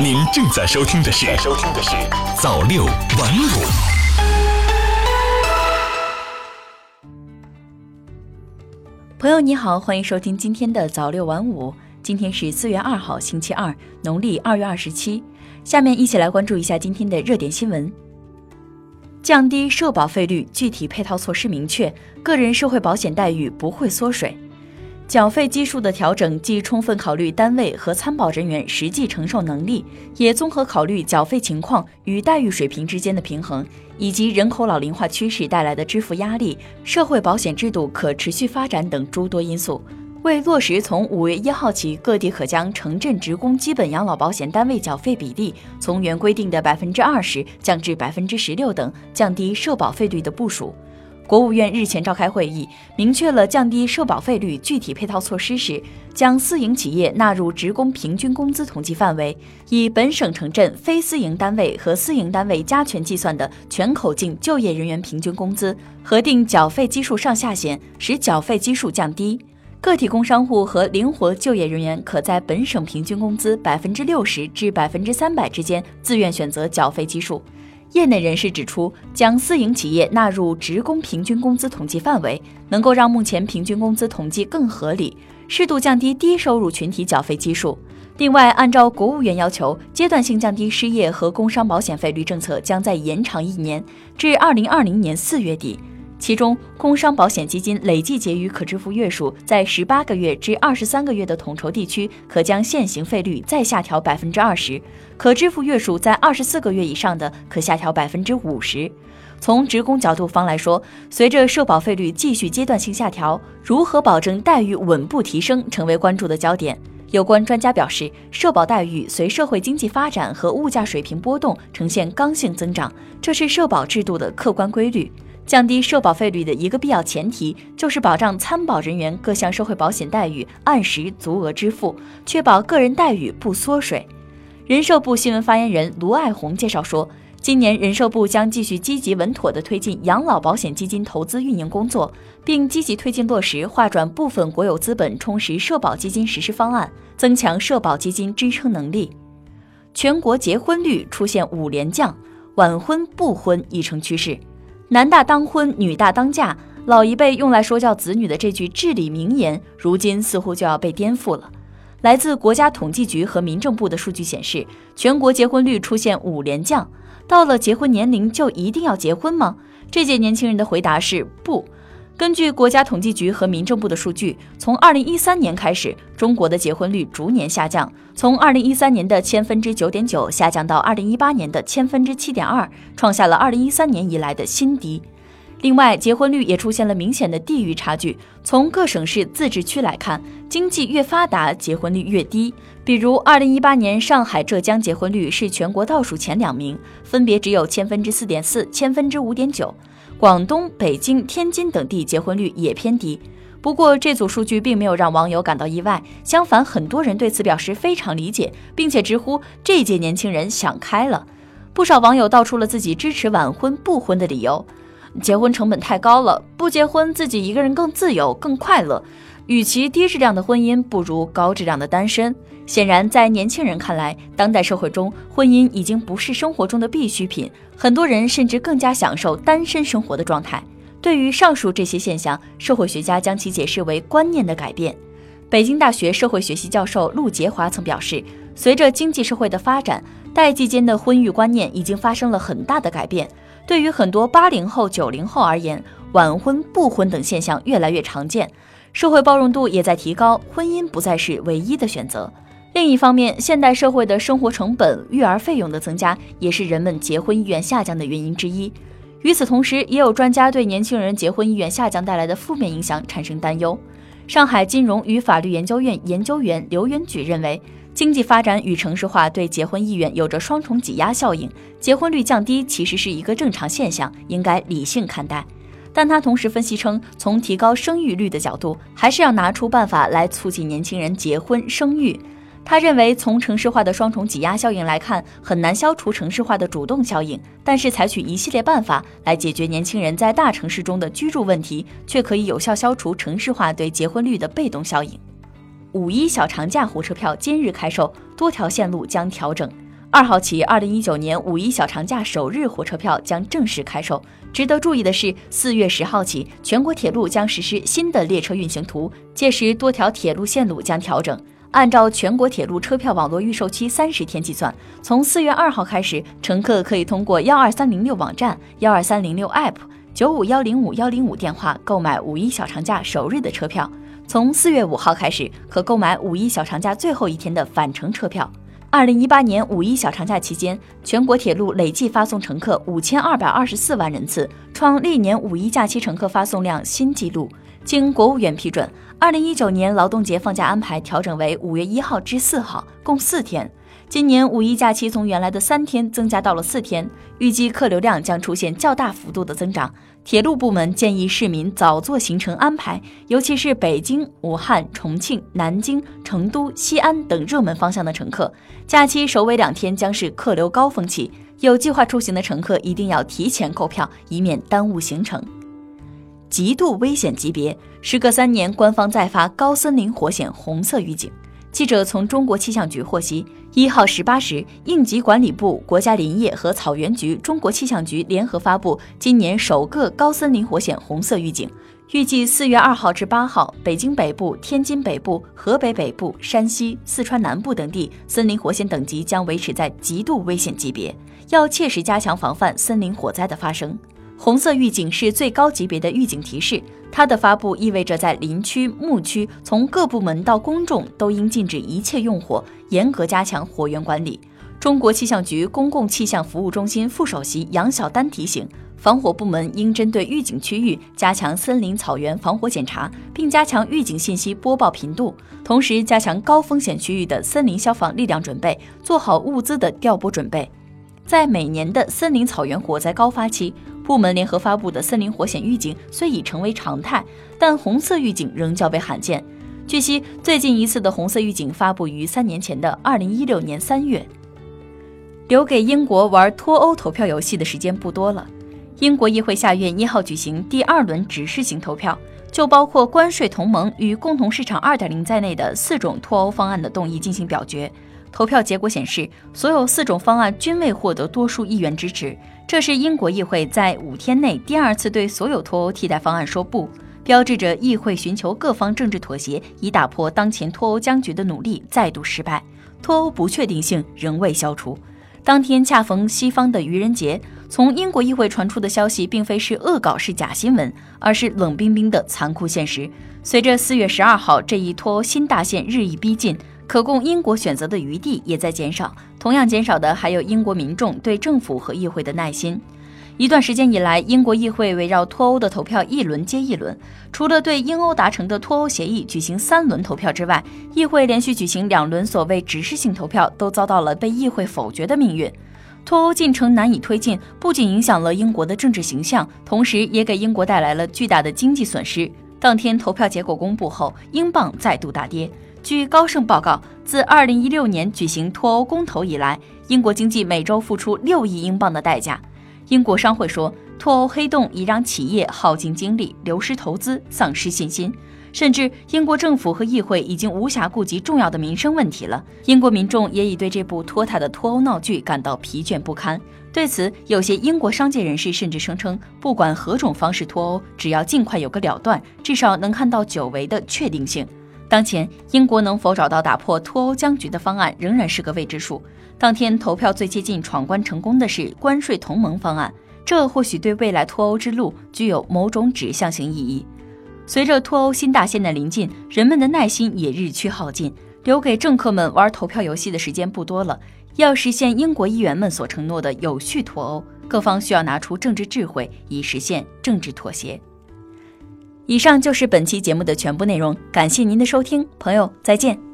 您正在收听的是《收听的是早六晚五》。朋友你好，欢迎收听今天的早六晚五。今天是四月二号，星期二，农历二月二十七。下面一起来关注一下今天的热点新闻。降低社保费率，具体配套措施明确，个人社会保险待遇不会缩水。缴费基数的调整，既充分考虑单位和参保人员实际承受能力，也综合考虑缴费情况与待遇水平之间的平衡，以及人口老龄化趋势带来的支付压力、社会保险制度可持续发展等诸多因素。为落实从五月一号起，各地可将城镇职工基本养老保险单位缴费比例从原规定的百分之二十降至百分之十六等，降低社保费率的部署，国务院日前召开会议，明确了降低社保费率具体配套措施时，将私营企业纳入职工平均工资统计范围，以本省城镇非私营单位和私营单位加权计算的全口径就业人员平均工资核定缴费基数上下限，使缴费基数降低。个体工商户和灵活就业人员可在本省平均工资百分之六十至百分之三百之间自愿选择缴费基数。业内人士指出，将私营企业纳入职工平均工资统计范围，能够让目前平均工资统计更合理，适度降低低收入群体缴费基数。另外，按照国务院要求，阶段性降低失业和工伤保险费率政策将再延长一年，至二零二零年四月底。其中，工伤保险基金累计结余可支付月数在十八个月至二十三个月的统筹地区，可将现行费率再下调百分之二十；可支付月数在二十四个月以上的，可下调百分之五十。从职工角度方来说，随着社保费率继续阶段性下调，如何保证待遇稳步提升，成为关注的焦点。有关专家表示，社保待遇随社会经济发展和物价水平波动呈现刚性增长，这是社保制度的客观规律。降低社保费率的一个必要前提，就是保障参保人员各项社会保险待遇按时足额支付，确保个人待遇不缩水。人社部新闻发言人卢爱红介绍说，今年人社部将继续积极稳妥地推进养老保险基金投资运营工作，并积极推进落实划转部分国有资本充实社保基金实施方案，增强社保基金支撑能力。全国结婚率出现五连降，晚婚不婚已成趋势。男大当婚，女大当嫁，老一辈用来说教子女的这句至理名言，如今似乎就要被颠覆了。来自国家统计局和民政部的数据显示，全国结婚率出现五连降。到了结婚年龄就一定要结婚吗？这届年轻人的回答是不。根据国家统计局和民政部的数据，从二零一三年开始，中国的结婚率逐年下降，从二零一三年的千分之九点九下降到二零一八年的千分之七点二，创下了二零一三年以来的新低。另外，结婚率也出现了明显的地域差距。从各省市自治区来看，经济越发达，结婚率越低。比如，二零一八年上海、浙江结婚率是全国倒数前两名，分别只有千分之四点四、千分之五点九。广东、北京、天津等地结婚率也偏低。不过，这组数据并没有让网友感到意外，相反，很多人对此表示非常理解，并且直呼这届年轻人想开了。不少网友道出了自己支持晚婚不婚的理由。结婚成本太高了，不结婚自己一个人更自由、更快乐。与其低质量的婚姻，不如高质量的单身。显然，在年轻人看来，当代社会中，婚姻已经不是生活中的必需品，很多人甚至更加享受单身生活的状态。对于上述这些现象，社会学家将其解释为观念的改变。北京大学社会学系教授陆杰华曾表示，随着经济社会的发展，代际间的婚育观念已经发生了很大的改变。对于很多八零后、九零后而言，晚婚、不婚等现象越来越常见，社会包容度也在提高，婚姻不再是唯一的选择。另一方面，现代社会的生活成本、育儿费用的增加，也是人们结婚意愿下降的原因之一。与此同时，也有专家对年轻人结婚意愿下降带来的负面影响产生担忧。上海金融与法律研究院研究员刘元举认为。经济发展与城市化对结婚意愿有着双重挤压效应，结婚率降低其实是一个正常现象，应该理性看待。但他同时分析称，从提高生育率的角度，还是要拿出办法来促进年轻人结婚生育。他认为，从城市化的双重挤压效应来看，很难消除城市化的主动效应，但是采取一系列办法来解决年轻人在大城市中的居住问题，却可以有效消除城市化对结婚率的被动效应。五一小长假火车票今日开售，多条线路将调整。二号起，二零一九年五一小长假首日火车票将正式开售。值得注意的是，四月十号起，全国铁路将实施新的列车运行图，届时多条铁路线路将调整。按照全国铁路车票网络预售期三十天计算，从四月二号开始，乘客可以通过幺二三零六网站、幺二三零六 App、九五幺零五幺零五电话购买五一小长假首日的车票。从四月五号开始，可购买五一小长假最后一天的返程车票。二零一八年五一小长假期间，全国铁路累计发送乘客五千二百二十四万人次，创历年五一假期乘客发送量新纪录。经国务院批准，二零一九年劳动节放假安排调整为五月一号至四号，共四天。今年五一假期从原来的三天增加到了四天，预计客流量将出现较大幅度的增长。铁路部门建议市民早做行程安排，尤其是北京、武汉、重庆、南京、成都、西安等热门方向的乘客，假期首尾两天将是客流高峰期，有计划出行的乘客一定要提前购票，以免耽误行程。极度危险级别，时隔三年，官方再发高森林火险红色预警。记者从中国气象局获悉，一号十八时，应急管理部、国家林业和草原局、中国气象局联合发布今年首个高森林火险红色预警。预计四月二号至八号，北京北部、天津北部、河北北部、山西、四川南部等地森林火险等级将维持在极度危险级别，要切实加强防范森林火灾的发生。红色预警是最高级别的预警提示，它的发布意味着在林区、牧区，从各部门到公众都应禁止一切用火，严格加强火源管理。中国气象局公共气象服务中心副首席杨晓丹提醒，防火部门应针对预警区域加强森林草原防火检查，并加强预警信息播报频度，同时加强高风险区域的森林消防力量准备，做好物资的调拨准备。在每年的森林草原火灾高发期，部门联合发布的森林火险预警虽已成为常态，但红色预警仍较为罕见。据悉，最近一次的红色预警发布于三年前的二零一六年三月。留给英国玩脱欧投票游戏的时间不多了。英国议会下院一号举行第二轮指示性投票，就包括关税同盟与共同市场二点零在内的四种脱欧方案的动议进行表决。投票结果显示，所有四种方案均未获得多数议员支持。这是英国议会在五天内第二次对所有脱欧替代方案说不，标志着议会寻求各方政治妥协以打破当前脱欧僵局的努力再度失败。脱欧不确定性仍未消除。当天恰逢西方的愚人节，从英国议会传出的消息并非是恶搞是假新闻，而是冷冰冰的残酷现实。随着四月十二号这一脱欧新大限日益逼近。可供英国选择的余地也在减少，同样减少的还有英国民众对政府和议会的耐心。一段时间以来，英国议会围绕脱欧的投票一轮接一轮，除了对英欧达成的脱欧协议举行三轮投票之外，议会连续举行两轮所谓指示性投票，都遭到了被议会否决的命运。脱欧进程难以推进，不仅影响了英国的政治形象，同时也给英国带来了巨大的经济损失。当天投票结果公布后，英镑再度大跌。据高盛报告，自2016年举行脱欧公投以来，英国经济每周付出六亿英镑的代价。英国商会说，脱欧黑洞已让企业耗尽精力、流失投资、丧失信心，甚至英国政府和议会已经无暇顾及重要的民生问题了。英国民众也已对这部拖沓的脱欧闹剧感到疲倦不堪。对此，有些英国商界人士甚至声称，不管何种方式脱欧，只要尽快有个了断，至少能看到久违的确定性。当前，英国能否找到打破脱欧僵局的方案，仍然是个未知数。当天投票最接近闯关成功的是关税同盟方案，这或许对未来脱欧之路具有某种指向性意义。随着脱欧新大限的临近，人们的耐心也日趋耗尽，留给政客们玩投票游戏的时间不多了。要实现英国议员们所承诺的有序脱欧，各方需要拿出政治智慧，以实现政治妥协。以上就是本期节目的全部内容，感谢您的收听，朋友再见。